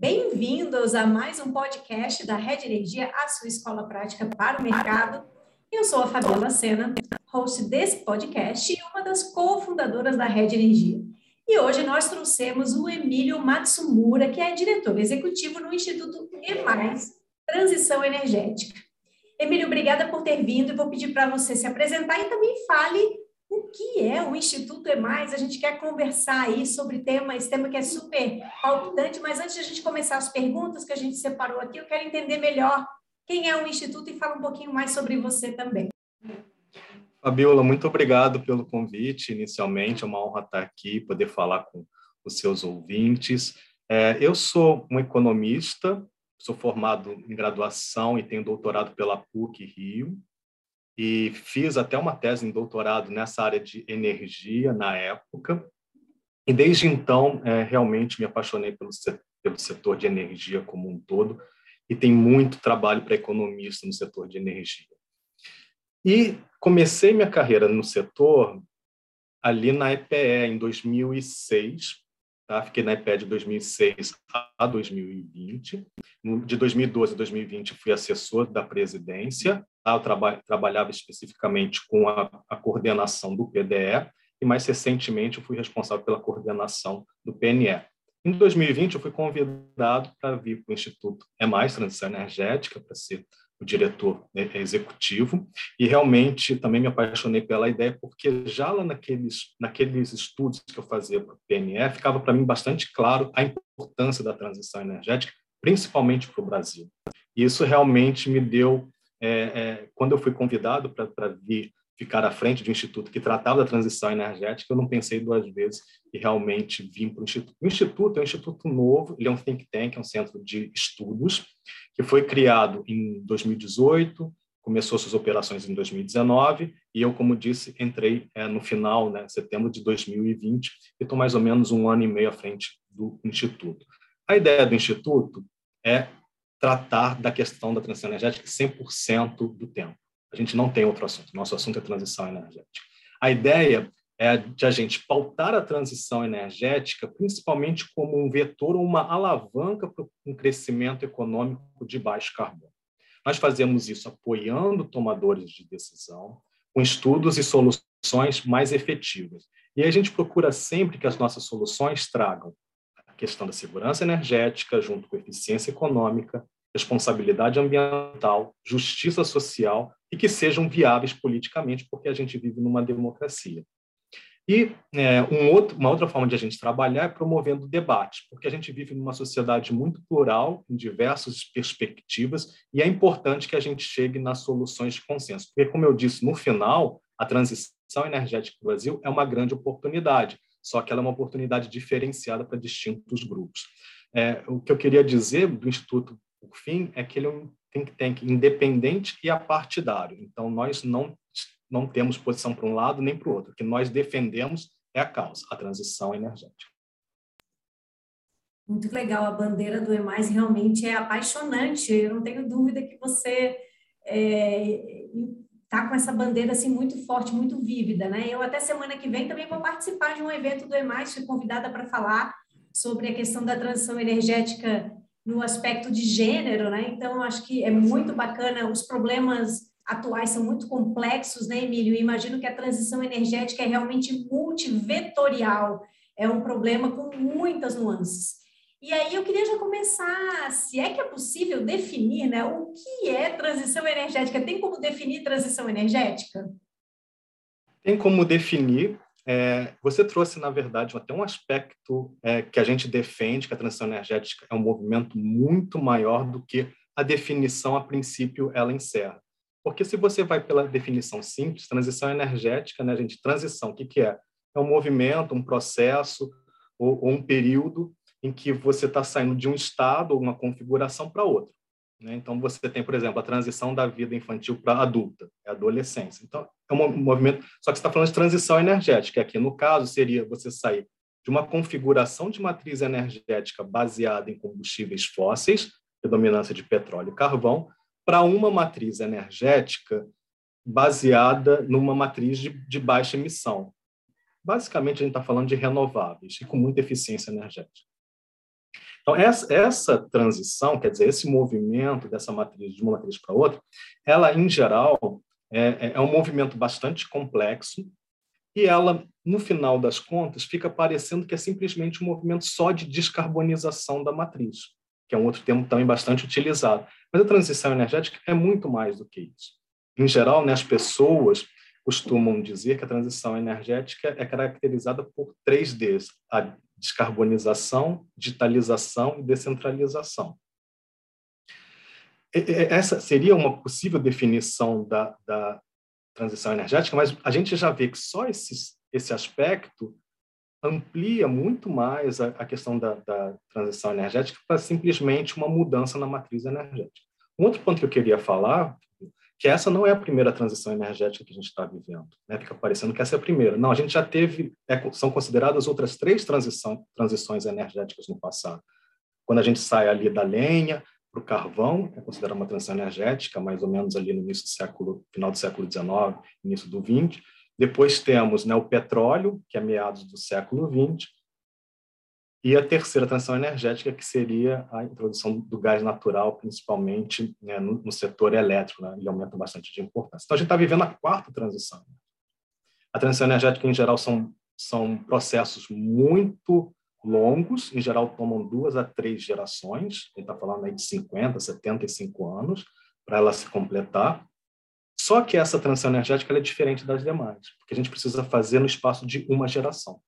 Bem-vindos a mais um podcast da Rede Energia, a sua escola prática para o mercado. Eu sou a Fabiola Sena, host desse podcast e uma das cofundadoras da Rede Energia. E hoje nós trouxemos o Emílio Matsumura, que é diretor executivo no Instituto EMAIS, Transição Energética. Emílio, obrigada por ter vindo e vou pedir para você se apresentar e também fale que é o Instituto É Mais? A gente quer conversar aí sobre tema, esse tema que é super palpitante, mas antes de a gente começar as perguntas que a gente separou aqui, eu quero entender melhor quem é o Instituto e falar um pouquinho mais sobre você também. Fabiola, muito obrigado pelo convite. Inicialmente, é uma honra estar aqui, poder falar com os seus ouvintes. É, eu sou um economista, sou formado em graduação e tenho doutorado pela PUC Rio e fiz até uma tese em doutorado nessa área de energia na época. E desde então, é, realmente me apaixonei pelo pelo setor de energia como um todo e tem muito trabalho para economista no setor de energia. E comecei minha carreira no setor ali na EPE em 2006, tá? Fiquei na EPE de 2006 a 2020. De 2012 a 2020 fui assessor da presidência eu traba trabalhava especificamente com a, a, coordenação do PDE e, mais recentemente, eu fui responsável pela coordenação do PNE. Em 2020, eu fui convidado para vir para o Instituto É Mais Transição Energética, para ser o diretor né, executivo, e realmente também me apaixonei pela ideia, porque já lá naqueles, naqueles estudos que eu fazia para o PNE, ficava para mim bastante claro a importância da transição energética, principalmente para o Brasil. E isso realmente me deu é, é, quando eu fui convidado para vir ficar à frente de um instituto que tratava da transição energética, eu não pensei duas vezes e realmente vim para o instituto. O instituto é um instituto novo, ele é um think tank, é um centro de estudos que foi criado em 2018, começou suas operações em 2019 e eu, como disse, entrei é, no final, né, setembro de 2020 e estou mais ou menos um ano e meio à frente do instituto. A ideia do instituto é tratar da questão da transição energética 100% do tempo. A gente não tem outro assunto. Nosso assunto é transição energética. A ideia é de a gente pautar a transição energética principalmente como um vetor ou uma alavanca para um crescimento econômico de baixo carbono. Nós fazemos isso apoiando tomadores de decisão, com estudos e soluções mais efetivas. E a gente procura sempre que as nossas soluções tragam questão da segurança energética, junto com eficiência econômica, responsabilidade ambiental, justiça social e que sejam viáveis politicamente, porque a gente vive numa democracia. E é, um outro, uma outra forma de a gente trabalhar é promovendo debate, porque a gente vive numa sociedade muito plural, em diversas perspectivas, e é importante que a gente chegue nas soluções de consenso. Porque, como eu disse, no final, a transição energética do Brasil é uma grande oportunidade só que ela é uma oportunidade diferenciada para distintos grupos. É, o que eu queria dizer do Instituto por fim é que ele é um think tank independente e apartidário. Então, nós não, não temos posição para um lado nem para o outro. O que nós defendemos é a causa, a transição energética. Muito legal, a bandeira do EMAIS realmente é apaixonante. Eu não tenho dúvida que você é, tá com essa bandeira assim muito forte, muito vívida, né? Eu até semana que vem também vou participar de um evento do EMAIS, fui convidada para falar sobre a questão da transição energética no aspecto de gênero, né? Então, eu acho que é muito bacana, os problemas atuais são muito complexos, né, Emílio? imagino que a transição energética é realmente multivetorial, é um problema com muitas nuances. E aí eu queria já começar, se é que é possível definir, né, o que é transição energética? Tem como definir transição energética? Tem como definir. É, você trouxe, na verdade, até um aspecto é, que a gente defende, que a transição energética é um movimento muito maior do que a definição, a princípio, ela encerra. Porque se você vai pela definição simples, transição energética, né, gente, transição, o que, que é? É um movimento, um processo ou, ou um período em que você está saindo de um estado ou uma configuração para outro. Né? Então, você tem, por exemplo, a transição da vida infantil para adulta, é adolescência. Então, é um movimento, só que você está falando de transição energética. Aqui, no caso, seria você sair de uma configuração de matriz energética baseada em combustíveis fósseis, predominância de petróleo e carvão, para uma matriz energética baseada numa matriz de, de baixa emissão. Basicamente, a gente está falando de renováveis e com muita eficiência energética. Então, essa, essa transição, quer dizer, esse movimento dessa matriz de uma matriz para outra, ela, em geral, é, é, é um movimento bastante complexo e ela, no final das contas, fica parecendo que é simplesmente um movimento só de descarbonização da matriz, que é um outro termo também bastante utilizado. Mas a transição energética é muito mais do que isso. Em geral, né, as pessoas costumam dizer que a transição energética é caracterizada por três Ds: a descarbonização, digitalização e descentralização. Essa seria uma possível definição da, da transição energética, mas a gente já vê que só esse, aspecto amplia muito mais a, a questão da, da, transição energética para simplesmente uma mudança na matriz energética. Um outro ponto que eu queria falar que essa não é a primeira transição energética que a gente está vivendo. Né? Fica parecendo que essa é a primeira. Não, a gente já teve, é, são consideradas outras três transição, transições energéticas no passado. Quando a gente sai ali da lenha para o carvão, é considerada uma transição energética, mais ou menos ali no início do século, final do século XIX, início do XX. Depois temos né, o petróleo, que é meados do século XX, e a terceira transição energética, que seria a introdução do gás natural, principalmente né, no, no, setor elétrico, né, ele aumenta bastante de importância. Então, a gente está vivendo a quarta transição. A transição energética, em geral, são, são processos muito longos, em geral, tomam duas a três gerações, a gente está falando aí de 50, 75 anos, para ela se completar. Só que essa transição energética é diferente das demais, porque a gente precisa fazer no espaço de uma geração.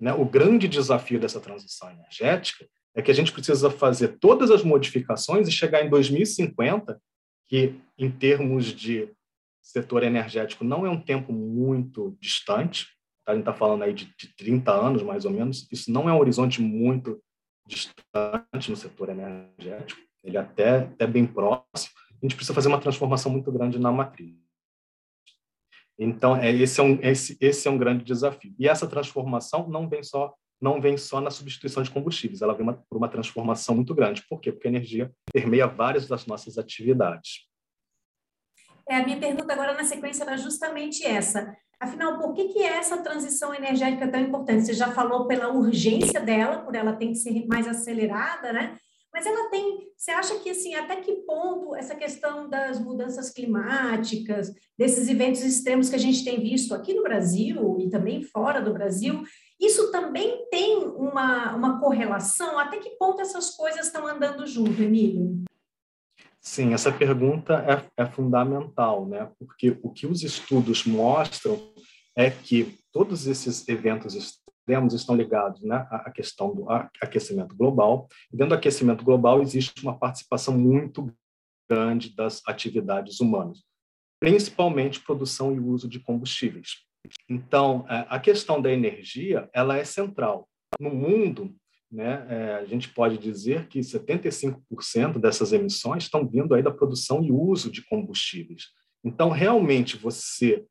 Né? O grande desafio dessa transição energética é que a gente precisa fazer todas as modificações e chegar em 2050, que em termos de setor energético não é um tempo muito distante, tá? a gente está falando aí de, de 30 anos mais ou menos, isso não é um horizonte muito distante no setor energético, ele é até, até bem próximo, a gente precisa fazer uma transformação muito grande na matriz. Então, é, esse, é um, esse, esse é um grande desafio. E essa transformação não vem só não vem só na substituição de combustíveis, ela vem uma, por uma transformação muito grande. Por quê? Porque a energia permeia várias das nossas atividades. É, a minha pergunta agora na sequência era justamente essa. Afinal, por que, que essa transição energética é tão importante? Você já falou pela urgência dela, por ela tem que ser mais acelerada, né? Mas ela tem, você acha que assim, até que ponto essa questão das mudanças climáticas, desses eventos extremos que a gente tem visto aqui no Brasil e também fora do Brasil, isso também tem uma, uma correlação? Até que ponto essas coisas estão andando junto, Emílio? Sim, essa pergunta é, é fundamental, né? Porque o que os estudos mostram é que todos esses eventos extremos estão ligados né, à questão do aquecimento global. E dentro do aquecimento global existe uma participação muito grande das atividades humanas, principalmente produção e uso de combustíveis. Então, é, a questão da energia ela é central. No mundo, né, é, a gente pode dizer que 75% dessas emissões estão vindo aí da produção e uso de combustíveis. Então, realmente, você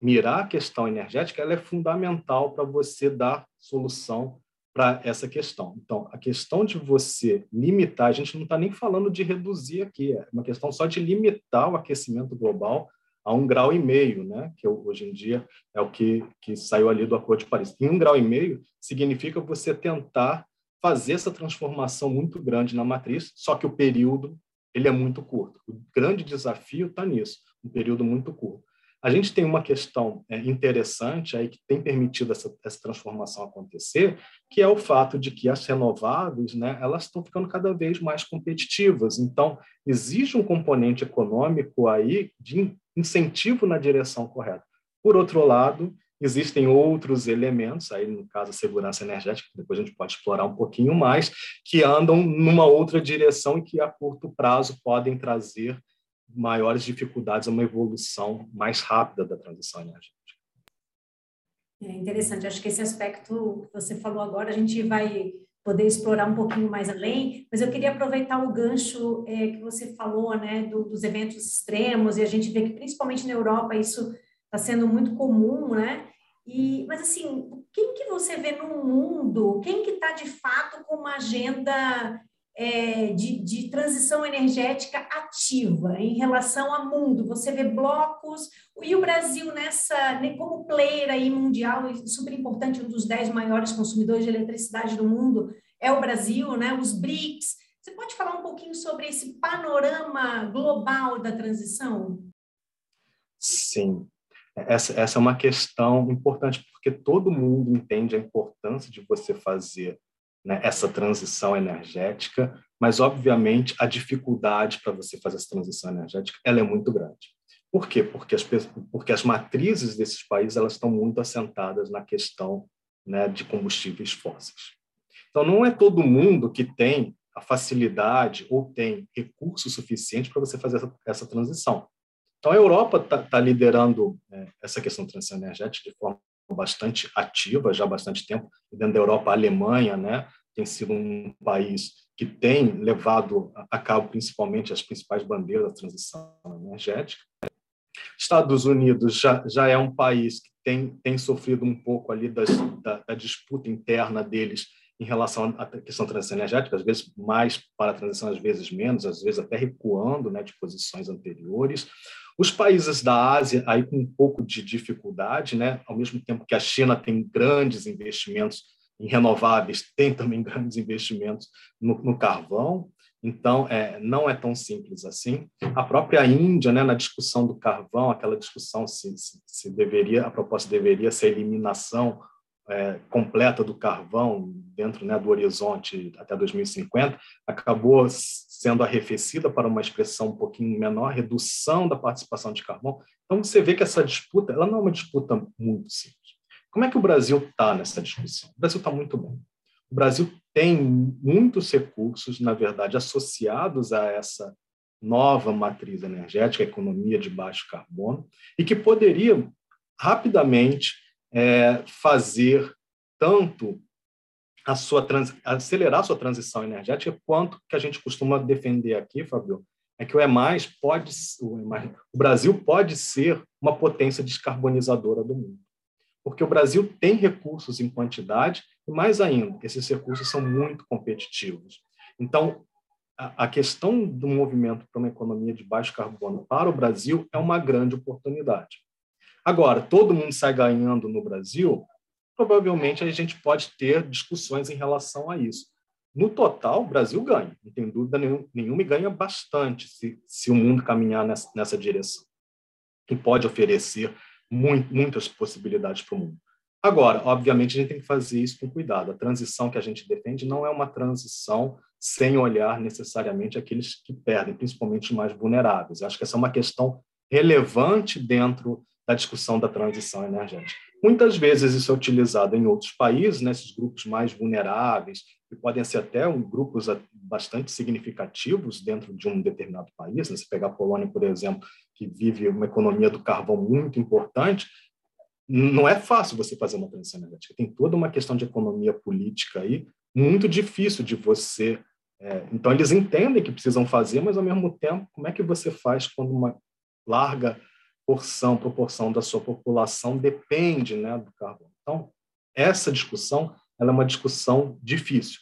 mirar a questão energética ela é fundamental para você dar solução para essa questão. Então, a questão de você limitar, a gente não está nem falando de reduzir aqui, é uma questão só de limitar o aquecimento global a um grau e meio, né? que hoje em dia é o que, que saiu ali do Acordo de Paris. Em um grau e meio significa você tentar fazer essa transformação muito grande na matriz, só que o período ele é muito curto. O grande desafio está nisso, um período muito curto. A gente tem uma questão é, interessante aí que tem permitido essa, essa, transformação acontecer, que é o fato de que as renováveis, né, elas estão ficando cada vez mais competitivas. Então, existe um componente econômico aí de incentivo na direção correta. Por outro lado, existem outros elementos, aí no caso a segurança energética, que depois a gente pode explorar um pouquinho mais, que andam numa outra direção e que a curto prazo podem trazer maiores dificuldades a uma evolução mais rápida da transição energética. É interessante, acho que esse aspecto que você falou agora, a gente vai poder explorar um pouquinho mais além, mas eu queria aproveitar o gancho é, que você falou, né, do, dos eventos extremos, e a gente vê que principalmente na Europa isso está sendo muito comum, né, e, mas assim, quem que você vê no mundo, quem que está de fato com uma agenda é, de, de, transição energética ativa em relação ao mundo. Você vê blocos, e o Brasil nessa, né, como player aí mundial, super importante, um dos dez maiores consumidores de eletricidade do mundo, é o Brasil, né? Os BRICS. Você pode falar um pouquinho sobre esse panorama global da transição? Sim. Essa, essa é uma questão importante, porque todo mundo entende a importância de você fazer né, essa transição energética, mas, obviamente, a dificuldade para você fazer essa transição energética ela é muito grande. Por quê? Porque as, porque as matrizes desses países elas estão muito assentadas na questão né, de combustíveis fósseis. Então, não é todo mundo que tem a facilidade ou tem recurso suficiente para você fazer essa, essa, transição. Então, a Europa está tá liderando é, essa questão da transição energética de forma bastante ativa já há bastante tempo. Dentro da Europa, a Alemanha né, tem sido um país que tem levado a cabo principalmente as principais bandeiras da transição energética. Estados Unidos já, já é um país que tem, tem sofrido um pouco ali das, da, da disputa interna deles em relação à questão da transição energética, às vezes mais para a transição, às vezes menos, às vezes até recuando né, de posições anteriores. Os países da Ásia, aí com um pouco de dificuldade, né, ao mesmo tempo que a China tem grandes investimentos em renováveis, tem também grandes investimentos no, no carvão, então, é, não é tão simples assim. A própria Índia, né, na discussão do carvão, aquela discussão se, se, se deveria, a proposta deveria ser a eliminação é, completa do carvão dentro né, do horizonte até 2050, acabou sendo arrefecida para uma expressão um pouquinho menor, redução da participação de carvão. Então, você vê que essa disputa ela não é uma disputa muito simples. Como é que o Brasil está nessa discussão? O Brasil está muito bem. O Brasil tem muitos recursos, na verdade, associados a essa nova matriz energética, economia de baixo carbono, e que poderia rapidamente é, fazer tanto a sua trans, acelerar a sua transição energética, quanto que a gente costuma defender aqui, Fabio, é que o EMAS pode, o, EMAS, o Brasil pode ser uma potência descarbonizadora do mundo porque o Brasil tem recursos em quantidade e, mais ainda, esses recursos são muito competitivos. Então, a, questão do movimento para uma economia de baixo carbono para o Brasil é uma grande oportunidade. Agora, todo mundo sai ganhando no Brasil? Provavelmente a gente pode ter discussões em relação a isso. No total, o Brasil ganha, não tem dúvida nenhuma, e ganha bastante se, se o mundo caminhar nessa, nessa direção. E pode oferecer muito, muitas possibilidades para o mundo. Agora, obviamente, a gente tem que fazer isso com cuidado. A transição que a gente defende não é uma transição sem olhar necessariamente aqueles que perdem, principalmente os mais vulneráveis. Eu acho que essa é uma questão relevante dentro da discussão da transição energética. Muitas vezes isso é utilizado em outros países, nesses né, grupos mais vulneráveis, que podem ser até um, grupos bastante significativos dentro de um determinado país. Né? Se pegar a Polônia, por exemplo, que vive uma economia do carvão muito importante, não é fácil você fazer uma transição energética. Tem toda uma questão de economia política aí, muito difícil de você. É, então, eles entendem que precisam fazer, mas, ao mesmo tempo, como é que você faz quando uma larga porção, proporção da sua população depende né, do carvão? Então, essa discussão ela é uma discussão difícil.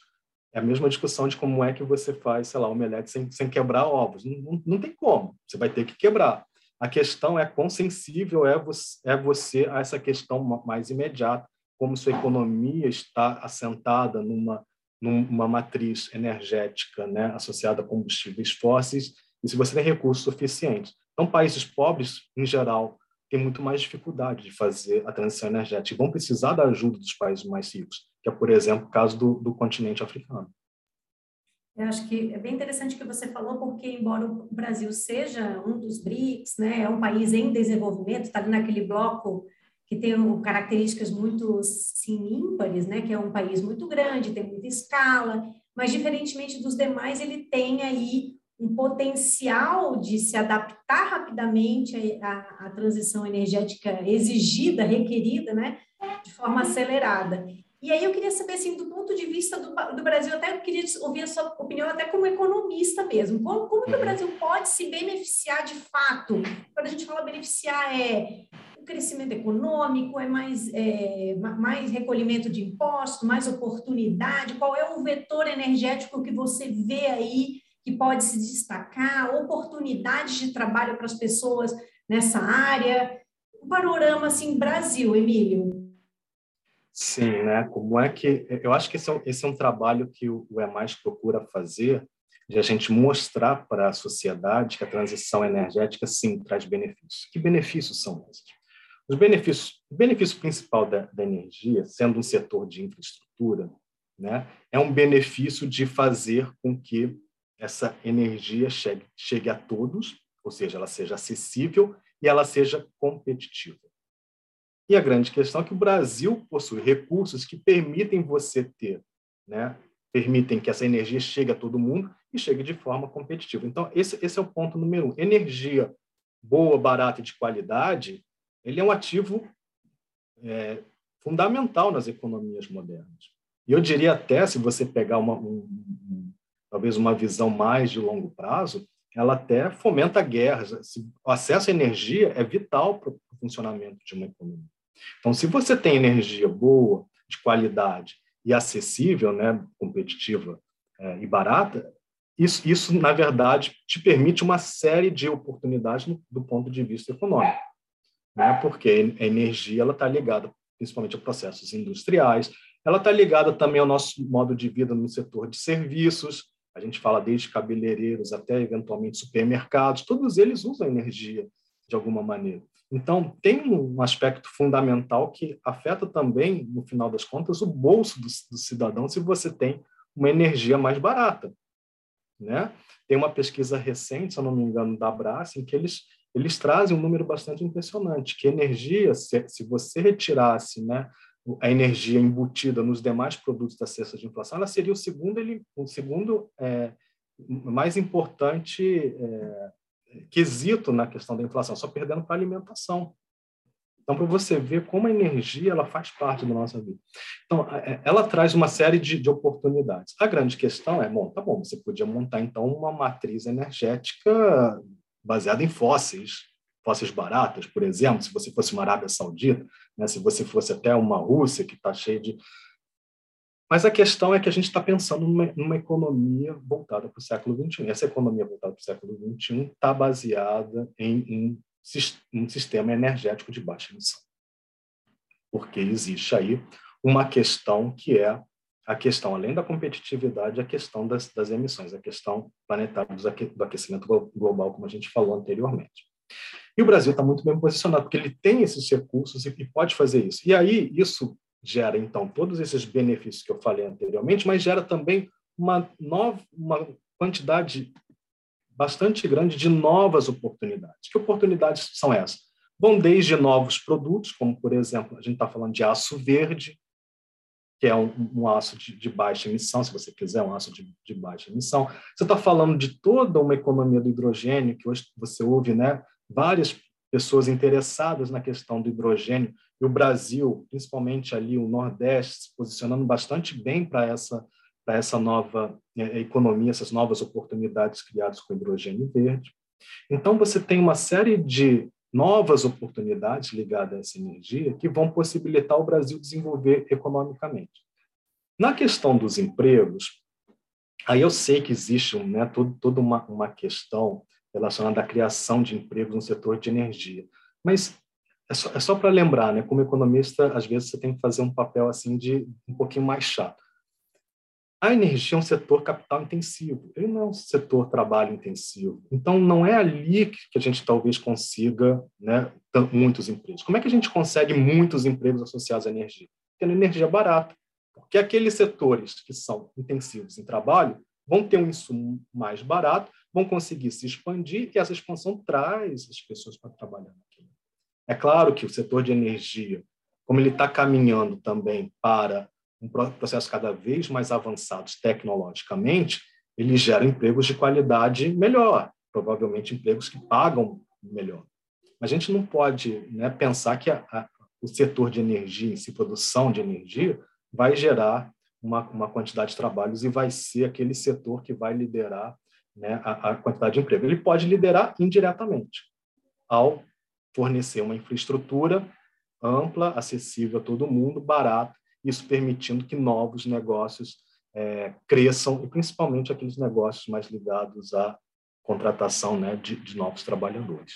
É a mesma discussão de como é que você faz, sei lá, omelete sem, sem quebrar ovos. Não, não, não tem como, você vai ter que quebrar. A questão é quão sensível é você, é você a essa questão mais imediata, como sua economia está assentada numa, numa matriz energética né, associada a combustíveis fósseis, e se você tem recursos suficientes. Então, países pobres, em geral, têm muito mais dificuldade de fazer a transição energética e vão precisar da ajuda dos países mais ricos que é, por exemplo, o caso do, do continente africano. Eu acho que é bem interessante o que você falou, porque embora o Brasil seja um dos BRICS, né, é um país em desenvolvimento, está ali naquele bloco que tem características muito sim, né, que é um país muito grande, tem muita escala, mas diferentemente dos demais, ele tem aí um potencial de se adaptar rapidamente à, à transição energética exigida, requerida, né, de forma acelerada. E aí eu queria saber, assim, do ponto de vista do, do Brasil, até eu queria ouvir a sua opinião, até como economista mesmo. Como, como que o uhum. Brasil pode se beneficiar de fato? Quando a gente fala beneficiar, é o crescimento econômico, é mais, é, mais recolhimento de impostos, mais oportunidade? Qual é o vetor energético que você vê aí que pode se destacar? Oportunidades de trabalho para as pessoas nessa área? O panorama, assim, Brasil, Emílio. Sim, né? Como é que eu acho que esse é um, esse é um trabalho que o, o EMAIS procura fazer de a gente mostrar para a sociedade que a transição energética sim traz benefícios. Que benefícios são esses? Os benefícios, o benefício principal da, da energia, sendo um setor de infraestrutura, né, é um benefício de fazer com que essa energia chegue, chegue a todos, ou seja, ela seja acessível e ela seja competitiva. E a grande questão é que o Brasil possui recursos que permitem você ter, né, permitem que essa energia chegue a todo mundo e chegue de forma competitiva. Então, esse, esse é o ponto número um. Energia boa, barata e de qualidade, ele é um ativo é, fundamental nas economias modernas. E eu diria até, se você pegar uma, um, talvez uma visão mais de longo prazo, ela até fomenta guerras. O acesso à energia é vital para o funcionamento de uma economia. Então, se você tem energia boa, de qualidade e acessível, né, competitiva é, e barata, isso, isso, na verdade, te permite uma série de oportunidades no, do ponto de vista econômico, né? porque a energia está ligada principalmente a processos industriais, ela está ligada também ao nosso modo de vida no setor de serviços, a gente fala desde cabeleireiros até, eventualmente, supermercados, todos eles usam energia de alguma maneira. Então, tem um aspecto fundamental que afeta também, no final das contas, o bolso do, do cidadão se você tem uma energia mais barata. Né? Tem uma pesquisa recente, se eu não me engano, da Brás, em que eles, eles trazem um número bastante impressionante, que energia, se, se você retirasse né, a energia embutida nos demais produtos da cesta de inflação, ela seria o segundo, ele, o segundo é, mais importante é, quesito na questão da inflação, só perdendo para a alimentação. Então, para você ver como a energia ela faz parte da nossa vida. Então, é, ela traz uma série de, de oportunidades. A grande questão é, bom, tá bom, você podia montar então uma matriz energética baseada em fósseis, fósseis baratas, por exemplo, se você fosse uma Arábia Saudita, né, se você fosse até uma Rússia que está cheia de mas a questão é que a gente está pensando numa, numa, economia voltada para o século XXI. Essa economia voltada para o século XXI está baseada em um, um sistema energético de baixa emissão. Porque existe aí uma questão que é a questão, além da competitividade, a questão das, das emissões, a questão planetária do aquecimento global, como a gente falou anteriormente. E o Brasil está muito bem posicionado, porque ele tem esses recursos e, e pode fazer isso. E aí, isso gera, então, todos esses benefícios que eu falei anteriormente, mas gera também uma, nova, uma quantidade bastante grande de novas oportunidades. Que oportunidades são essas? Vão desde novos produtos, como, por exemplo, a gente está falando de aço verde, que é um, um aço de, de, baixa emissão, se você quiser, um aço de, de baixa emissão. Você está falando de toda uma economia do hidrogênio, que hoje você ouve né, várias pessoas interessadas na questão do hidrogênio, e o Brasil, principalmente ali o Nordeste, se posicionando bastante bem para essa, para essa nova é, economia, essas novas oportunidades criadas com hidrogênio verde. Então, você tem uma série de novas oportunidades ligadas a essa energia que vão possibilitar o Brasil desenvolver economicamente. Na questão dos empregos, aí eu sei que existe né, todo, toda uma, uma questão relacionada à criação de empregos no setor de energia. Mas é só, é só para lembrar, né? Como economista, às vezes você tem que fazer um papel assim de um pouquinho mais chato. A energia é um setor capital intensivo, ele não é um setor trabalho intensivo. Então, não é ali que a gente talvez consiga né, muitos empregos. Como é que a gente consegue muitos empregos associados à energia? Tendo energia barata. Porque aqueles setores que são intensivos em trabalho vão ter um insumo mais barato, vão conseguir se expandir e essa expansão traz as pessoas para trabalhar naquilo. É claro que o setor de energia, como ele está caminhando também para um processo cada vez mais avançado tecnologicamente, ele gera empregos de qualidade melhor, provavelmente empregos que pagam melhor. Mas a gente não pode né, pensar que a, a, o setor de energia, em si, produção de energia, vai gerar uma, uma quantidade de trabalhos e vai ser aquele setor que vai liderar né, a, a quantidade de emprego. Ele pode liderar indiretamente, ao fornecer uma infraestrutura ampla, acessível a todo mundo, barata, isso permitindo que novos negócios é, cresçam, e principalmente aqueles negócios mais ligados à contratação né, de, de novos trabalhadores.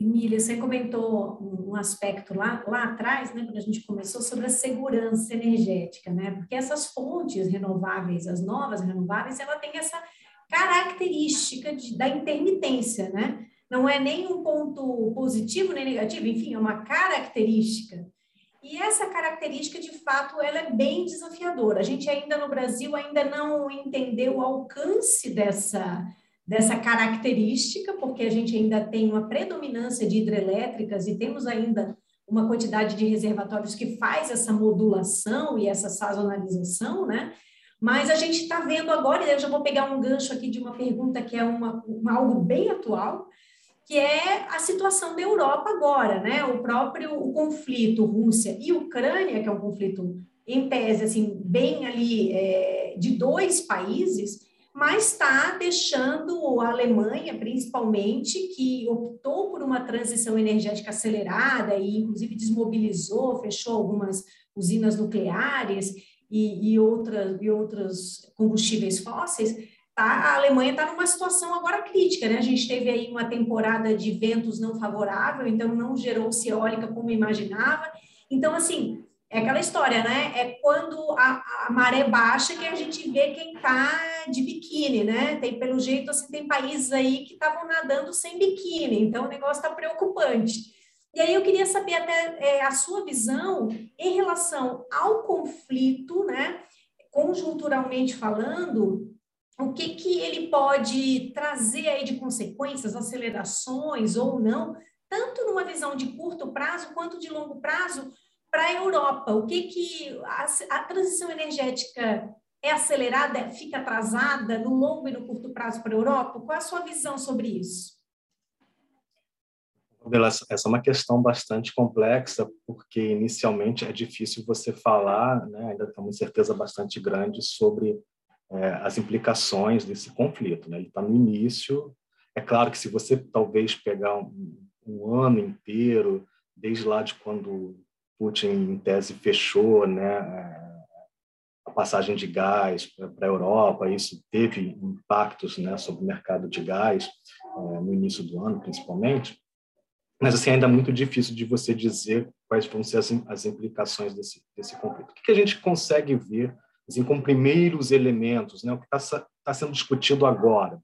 Emília, você comentou um aspecto lá, lá atrás, né, quando a gente começou, sobre a segurança energética, né? Porque essas fontes renováveis, as novas renováveis, ela tem essa característica de, da intermitência, né? Não é nem um ponto positivo nem negativo, enfim, é uma característica. E essa característica, de fato, ela é bem desafiadora. A gente ainda no Brasil ainda não entendeu o alcance dessa dessa característica, porque a gente ainda tem uma predominância de hidrelétricas e temos ainda uma quantidade de reservatórios que faz essa modulação e essa sazonalização, né? Mas a gente está vendo agora, e eu já vou pegar um gancho aqui de uma pergunta que é uma, uma, algo bem atual, que é a situação da Europa agora, né? O próprio o conflito Rússia e Ucrânia, que é um conflito em tese assim bem ali é, de dois países, mas está deixando a Alemanha, principalmente, que optou por uma transição energética acelerada e, inclusive, desmobilizou, fechou algumas usinas nucleares e, e, outras, e outros combustíveis fósseis, tá, a Alemanha está numa situação agora crítica, né? A gente teve aí uma temporada de ventos não favorável, então não gerou-se eólica como imaginava. Então, assim, é aquela história, né? É quando a, a maré baixa que a gente vê quem está de biquíni, né? Tem, pelo jeito, assim, tem países aí que estavam nadando sem biquíni, então o negócio está preocupante. E aí eu queria saber até é, a sua visão em relação ao conflito, né? Conjunturalmente falando, o que, que ele pode trazer aí de consequências, acelerações ou não, tanto numa visão de curto prazo quanto de longo prazo, para a Europa? O que que a, a, transição energética é acelerada, fica atrasada no longo e no curto prazo para a Europa? Qual é a sua visão sobre isso? Essa é uma questão bastante complexa, porque inicialmente é difícil você falar, né, ainda tem uma incerteza bastante grande sobre é, as implicações desse conflito. Né? Ele está no início. É claro que se você talvez pegar um, um ano inteiro, desde lá de quando Putin, em tese, fechou né, a passagem de gás para a Europa, isso teve impactos né, sobre o mercado de gás é, no início do ano, principalmente, mas assim ainda é muito difícil de você dizer quais vão ser as, as implicações desse, desse conflito. O que, que a gente consegue ver assim, como primeiros elementos, né, o que está tá sendo discutido agora?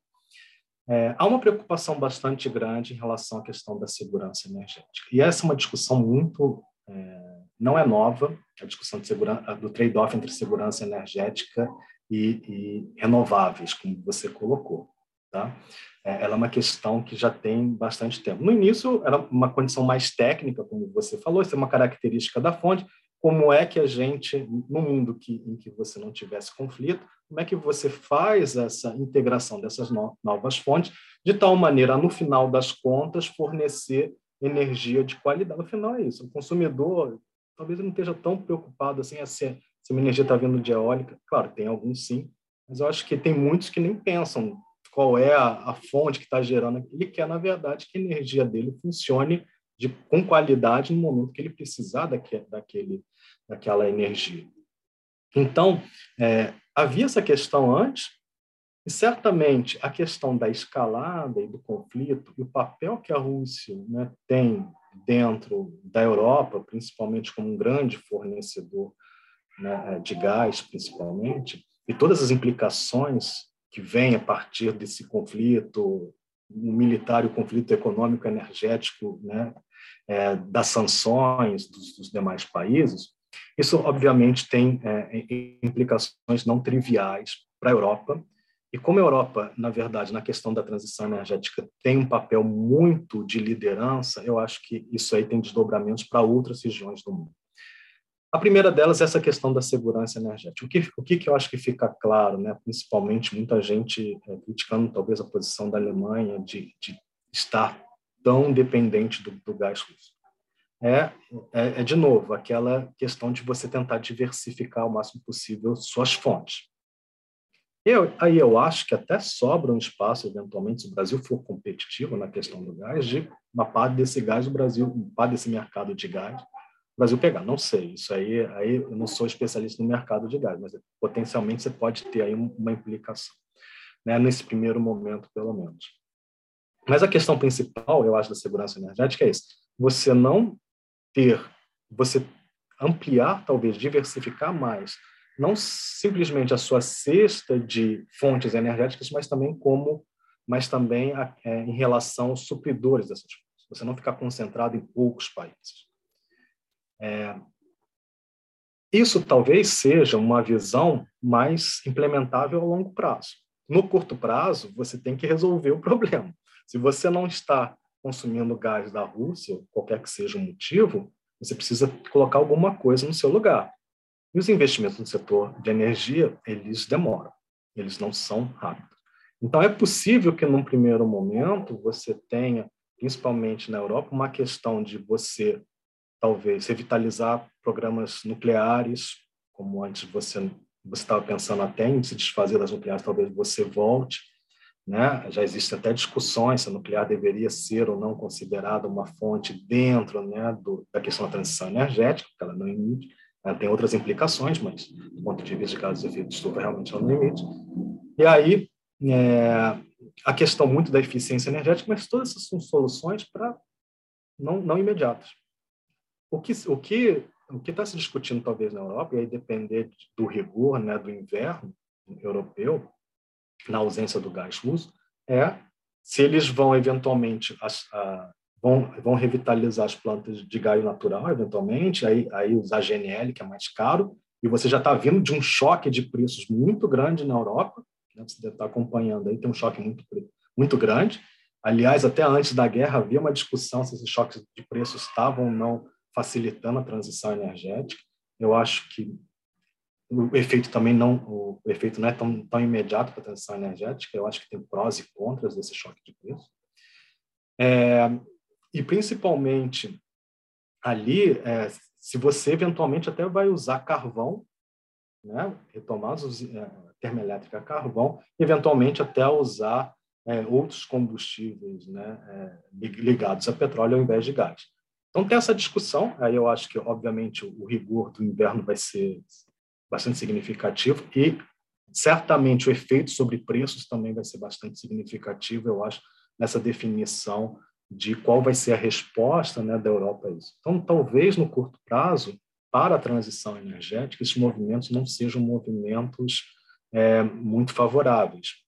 É, há uma preocupação bastante grande em relação à questão da segurança energética. E essa é uma discussão muito é, não é nova, a discussão do trade-off entre segurança energética e, e, renováveis, como você colocou. Tá? É, ela é uma questão que já tem bastante tempo. No início, era uma condição mais técnica, como você falou, isso é uma característica da fonte, como é que a gente, no mundo que, em que você não tivesse conflito, como é que você faz essa integração dessas no, novas fontes, de tal maneira, no final das contas, fornecer energia de qualidade. No final é isso. O consumidor talvez não esteja tão preocupado assim é se, se a energia está vindo de eólica. Claro, tem alguns sim, mas eu acho que tem muitos que nem pensam qual é a, a fonte que está gerando. Ele quer, na verdade, que a energia dele funcione de, com qualidade no momento que ele precisar daquele, daquele, daquela energia. Então, é, havia essa questão antes, e certamente a questão da escalada e do conflito e o papel que a Rússia né, tem dentro da Europa, principalmente como um grande fornecedor né, de gás, principalmente, e todas as implicações que vêm a partir desse conflito o militar o conflito econômico energético né, é, das sanções dos, dos, demais países, isso obviamente tem é, implicações não triviais para a Europa e como a Europa, na verdade, na questão da transição energética, tem um papel muito de liderança, eu acho que isso aí tem desdobramentos para outras regiões do mundo. A primeira delas é essa questão da segurança energética. O que, o que, que eu acho que fica claro, né, principalmente muita gente é, criticando talvez a posição da Alemanha de, de estar tão dependente do, do gás russo, é, é, é, de novo, aquela questão de você tentar diversificar o máximo possível suas fontes. Eu, aí eu acho que até sobra um espaço, eventualmente, se o Brasil for competitivo na questão do gás, de uma parte desse gás, o Brasil, parte desse mercado de gás, o Brasil pegar. Não sei, isso aí, aí eu não sou especialista no mercado de gás, mas potencialmente você pode ter aí uma implicação, né, nesse primeiro momento, pelo menos. Mas a questão principal, eu acho, da segurança energética é isso: você não ter, você ampliar, talvez diversificar mais, não simplesmente a sua cesta de fontes energéticas, mas também como, mas também é, em relação aos supridores dessas fontes. Você não ficar concentrado em poucos países. É, isso talvez seja uma visão mais implementável a longo prazo. No curto prazo, você tem que resolver o problema. Se você não está consumindo gás da Rússia, qualquer que seja o motivo, você precisa colocar alguma coisa no seu lugar. E os investimentos no setor de energia, eles demoram, eles não são rápidos. Então, é possível que, num primeiro momento, você tenha, principalmente na Europa, uma questão de você, talvez, revitalizar programas nucleares, como antes você estava pensando até em se desfazer das nucleares, talvez você volte, né? Já existem até discussões se a nuclear deveria ser ou não considerada uma fonte dentro né, do, da questão da transição energética, porque ela não emite. Ela tem outras implicações, mas do ponto de vista de gases de efeito estufa, realmente ela não emite. E aí, é, a questão muito da eficiência energética, mas todas essas são soluções para não, não imediatas. O que o que o que está se discutindo talvez na Europa e aí depender do rigor, né, do inverno europeu, na ausência do gás russo, é se eles vão eventualmente as, a, vão, vão revitalizar as plantas de gás natural, eventualmente, aí, aí usar GNL, que é mais caro, e você já está vindo de um choque de preços muito grande na Europa, né? você deve estar tá acompanhando aí, tem um choque muito, muito grande. Aliás, até antes da guerra havia uma discussão se esses choques de preços estavam ou não facilitando a transição energética. Eu acho que o efeito também não o efeito não é tão, tão imediato para a transição energética. Eu acho que tem prós e contras desse choque de preço. É, e principalmente ali, é, se você eventualmente até vai usar carvão, né, retomadas é, termoelétrica a carvão, eventualmente até usar é, outros combustíveis né, é, ligados a petróleo ao invés de gás. Então tem essa discussão, aí eu acho que obviamente o rigor do inverno vai ser bastante significativo e certamente o efeito sobre preços também vai ser bastante significativo, eu acho, nessa definição de qual vai ser a resposta né, da Europa a isso. Então, talvez no curto prazo, para a transição energética, esses movimentos não sejam movimentos é, muito favoráveis.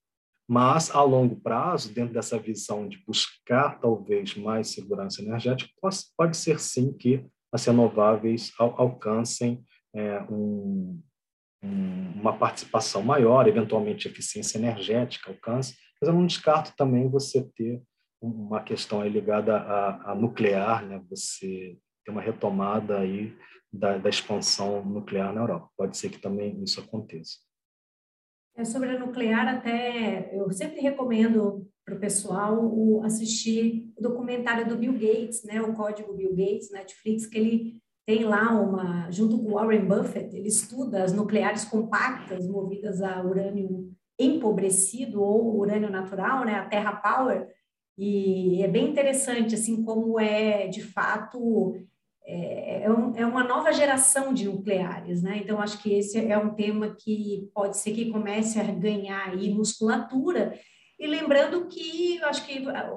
Mas, a longo prazo, dentro dessa visão de buscar talvez mais segurança energética, pode, ser sim que as renováveis al alcancem é, um, uma participação maior, eventualmente eficiência energética alcance, mas eu não descarto também você ter uma questão aí ligada à, à nuclear, né? você ter uma retomada aí da, da, expansão nuclear na Europa. Pode ser que também isso aconteça. É sobre a nuclear, até eu sempre recomendo para o pessoal o, assistir o documentário do Bill Gates, né, o Código Bill Gates, Netflix, que ele tem lá uma, junto com Warren Buffett, ele estuda as nucleares compactas movidas a urânio empobrecido ou urânio natural, né, a Terra Power, e é bem interessante, assim, como é, de fato, é, é, um, é, uma nova geração de nucleares, né? Então, acho que esse é um tema que pode ser que comece a ganhar aí musculatura e lembrando que, eu acho que ah,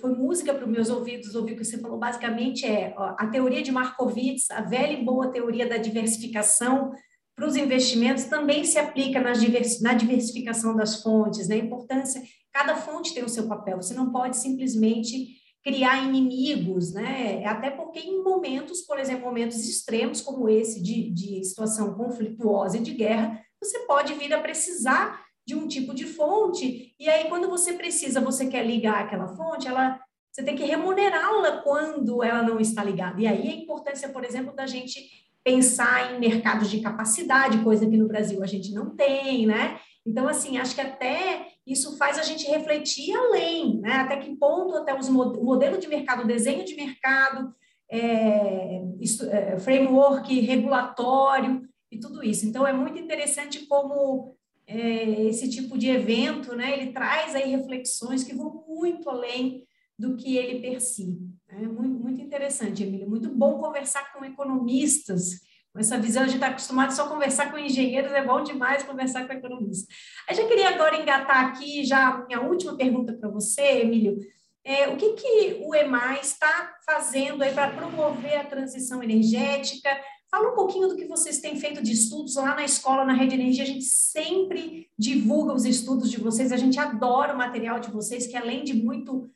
foi música para os meus ouvidos ouvir o que você falou, basicamente é ó, a teoria de Markowitz, a velha e boa teoria da diversificação para os investimentos também se aplica nas divers, na diversificação das fontes, né? A importância, cada fonte tem o seu papel, você não pode simplesmente criar inimigos, né? Até porque em momentos, por exemplo, momentos extremos como esse de, de situação conflituosa e de guerra, você pode vir a precisar de um tipo de fonte, e aí quando você precisa, você quer ligar aquela fonte, ela você tem que remunerá-la quando ela não está ligada. E aí a importância, por exemplo, da gente pensar em mercados de capacidade, coisa que no Brasil a gente não tem, né? Então, assim, acho que até isso faz a gente refletir além, né? Até que ponto até os o modelo de mercado, desenho de mercado, é, é, framework regulatório e tudo isso. Então, é muito interessante como é, esse tipo de evento, né, ele traz aí reflexões que vão muito além do que ele per si. É muito, muito interessante, Emília. Muito bom conversar com economistas, com essa visão. A gente está acostumado só a conversar com engenheiros, é bom demais conversar com economistas. Eu já queria agora engatar aqui já a minha última pergunta para você, Emílio. É, o que, que o EMAI está fazendo aí para promover a transição energética? Fala um pouquinho do que vocês têm feito de estudos lá na escola, na Rede Energia. A gente sempre divulga os estudos de vocês, a gente adora o material de vocês, que além de muito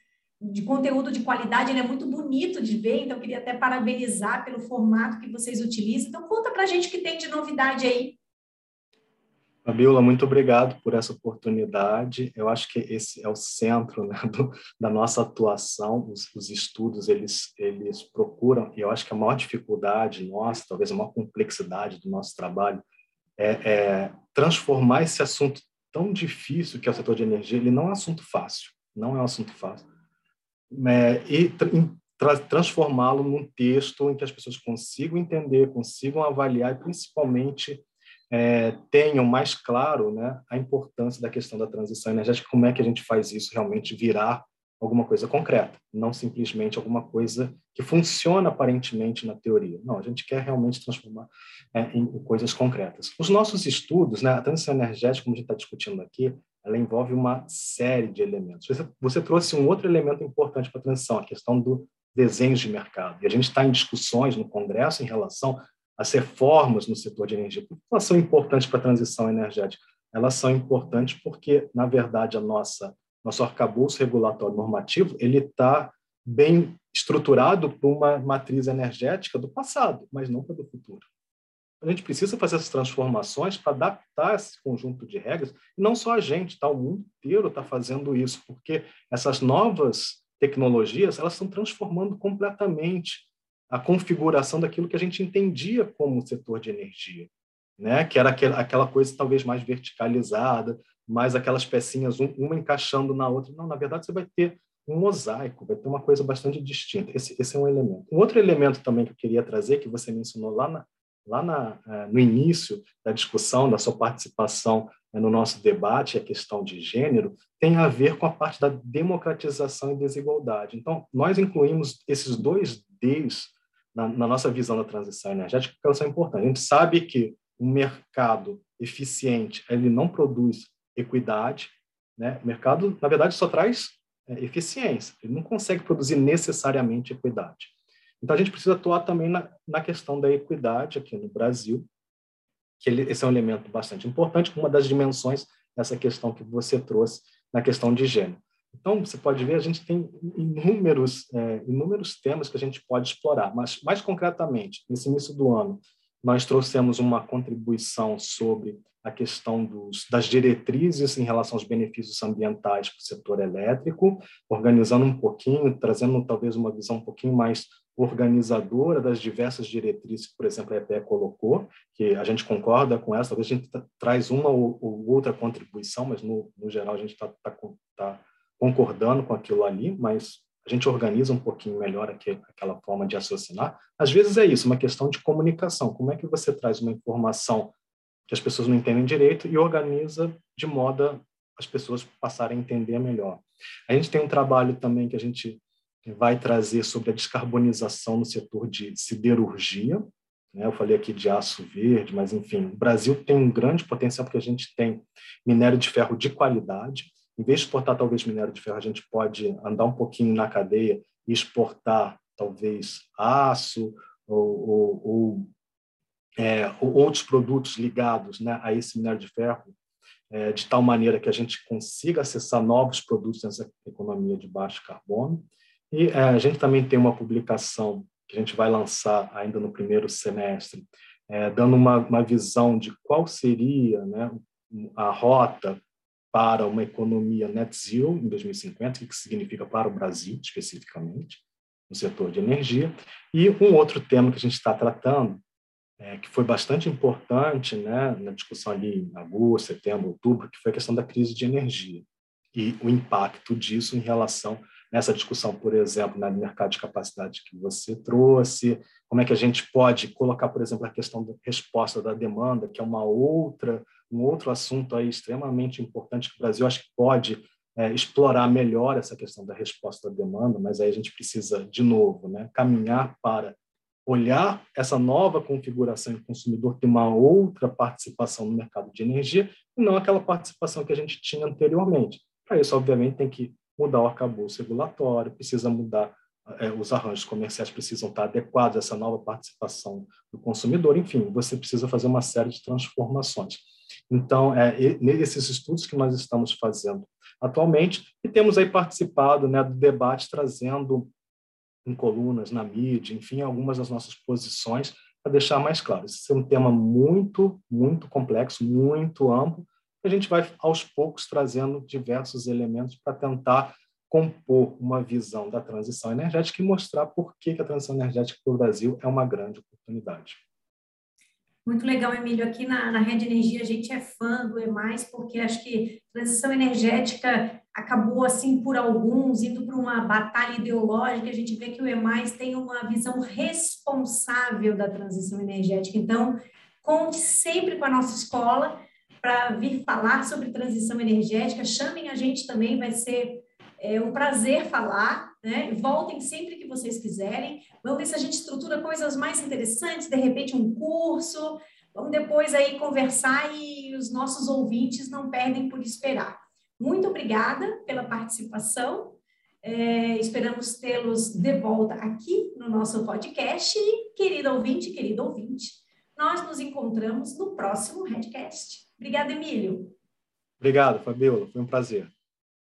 de conteúdo de qualidade, ele é muito bonito de ver, então queria até parabenizar pelo formato que vocês utilizam. Então conta para a gente o que tem de novidade aí. Fabiola, muito obrigado por essa oportunidade. Eu acho que esse é o centro né, do, da nossa atuação. Os, os, estudos eles eles procuram e eu acho que a maior dificuldade nossa, talvez a maior complexidade do nosso trabalho é, é transformar esse assunto tão difícil que é o setor de energia. Ele não é um assunto fácil, não é um assunto fácil é, e tra transformá-lo num texto em que as pessoas consigam entender, consigam avaliar e principalmente é, tenham mais claro né, a importância da questão da transição energética, como é que a gente faz isso realmente virar alguma coisa concreta, não simplesmente alguma coisa que funciona aparentemente na teoria. Não, a gente quer realmente transformar é, em coisas concretas. Os nossos estudos, né, a transição energética, como a gente está discutindo aqui, ela envolve uma série de elementos. Você, você trouxe um outro elemento importante para a transição, a questão do desenho de mercado. E a gente está em discussões no Congresso em relação às reformas no setor de energia. Por que elas são importantes para a transição energética? Elas são importantes porque, na verdade, a nossa nosso arcabouço regulatório normativo ele está bem estruturado para uma matriz energética do passado, mas não para o futuro a gente precisa fazer essas transformações para adaptar esse conjunto de regras. E não só a gente, tá? o mundo inteiro está fazendo isso, porque essas novas tecnologias elas estão transformando completamente a configuração daquilo que a gente entendia como setor de energia, né? que era aquela coisa talvez mais verticalizada, mais aquelas pecinhas, uma encaixando na outra. Não, na verdade, você vai ter um mosaico, vai ter uma coisa bastante distinta. Esse, esse é um elemento. Um outro elemento também que eu queria trazer, que você mencionou lá na, lá na, é, no início da discussão, da sua participação né, no nosso debate, a questão de gênero, tem a ver com a parte da democratização e desigualdade. Então, nós incluímos esses dois Ds na, na nossa visão da transição energética, porque elas são importantes. A gente sabe que um mercado eficiente, ele não produz equidade, né? O mercado, na verdade, só traz é, eficiência, ele não consegue produzir necessariamente equidade. Então, a gente precisa atuar também na, na questão da equidade aqui no Brasil, que ele, esse é um elemento bastante importante, uma das dimensões dessa questão que você trouxe na questão de gênero. Então, você pode ver, a gente tem inúmeros, é, inúmeros temas que a gente pode explorar, mas, mais concretamente, nesse início do ano, nós trouxemos uma contribuição sobre a questão dos, das diretrizes em relação aos benefícios ambientais para o setor elétrico, organizando um pouquinho, trazendo talvez uma visão um pouquinho mais organizadora das diversas diretrizes que, por exemplo, a EPE colocou, que a gente concorda com essa, talvez a gente traz uma ou, ou, outra contribuição, mas no, no geral a gente está tá, tá concordando com aquilo ali, mas a gente organiza um pouquinho melhor aquele, aquela forma de raciocinar. Às vezes é isso, uma questão de comunicação. Como é que você traz uma informação que as pessoas não entendem direito e organiza de modo a as pessoas passarem a entender melhor. A gente tem um trabalho também que a gente vai trazer sobre a descarbonização no setor de siderurgia. Né? Eu falei aqui de aço verde, mas, enfim, o Brasil tem um grande potencial porque a gente tem minério de ferro de qualidade. Em vez de exportar, talvez, minério de ferro, a gente pode andar um pouquinho na cadeia e exportar, talvez, aço ou, ou, ou, é, ou outros produtos ligados né, a esse minério de ferro, é, de tal maneira que a gente consiga acessar novos produtos nessa economia de baixo carbono. E é, a gente também tem uma publicação que a gente vai lançar ainda no primeiro semestre, é, dando uma, uma visão de qual seria né, a rota para uma economia net zero em 2050, o que significa para o Brasil especificamente, no setor de energia. E um outro tema que a gente está tratando, é, que foi bastante importante né, na discussão ali em agosto, setembro, outubro, que foi a questão da crise de energia e o impacto disso em relação nessa discussão, por exemplo, no mercado de capacidade que você trouxe, como é que a gente pode colocar, por exemplo, a questão da resposta da demanda, que é uma outra, um outro assunto aí extremamente importante que o Brasil acho que pode é, explorar melhor essa questão da resposta da demanda, mas aí a gente precisa, de novo, né, caminhar para olhar essa nova configuração de consumidor ter uma outra participação no mercado de energia e não aquela participação que a gente tinha anteriormente. Para isso, obviamente, tem que mudar o arcabouço regulatório, precisa mudar é, os arranjos comerciais precisam estar adequados a essa nova participação do consumidor, enfim, você precisa fazer uma série de transformações. Então, é nesses estudos que nós estamos fazendo atualmente, e temos aí participado né, do debate, trazendo em colunas, na mídia, enfim, algumas das nossas posições, para deixar mais claro. Esse é um tema muito, muito complexo, muito amplo, a gente vai, aos poucos, trazendo diversos elementos para tentar compor uma visão da transição energética e mostrar por que, a transição energética para o Brasil é uma grande oportunidade. Muito legal, Emílio. Aqui na, na Rede Energia a gente é fã do EMAIS, porque acho que transição energética acabou, assim, por alguns, indo para uma batalha ideológica. A gente vê que o EMAIS tem uma visão responsável da transição energética. Então, conte sempre com a nossa escola para vir falar sobre transição energética. Chamem a gente também, vai ser é um prazer falar, né? Voltem sempre que vocês quiserem. Vamos ver se a gente estrutura coisas mais interessantes, de repente um curso. Vamos depois aí conversar e os nossos ouvintes não perdem por esperar. Muito obrigada pela participação. É, esperamos tê-los de volta aqui no nosso podcast. E, querido ouvinte, querido ouvinte, nós nos encontramos no próximo Redcast. Obrigada, Emílio. Obrigado, Fabiola. Foi um prazer.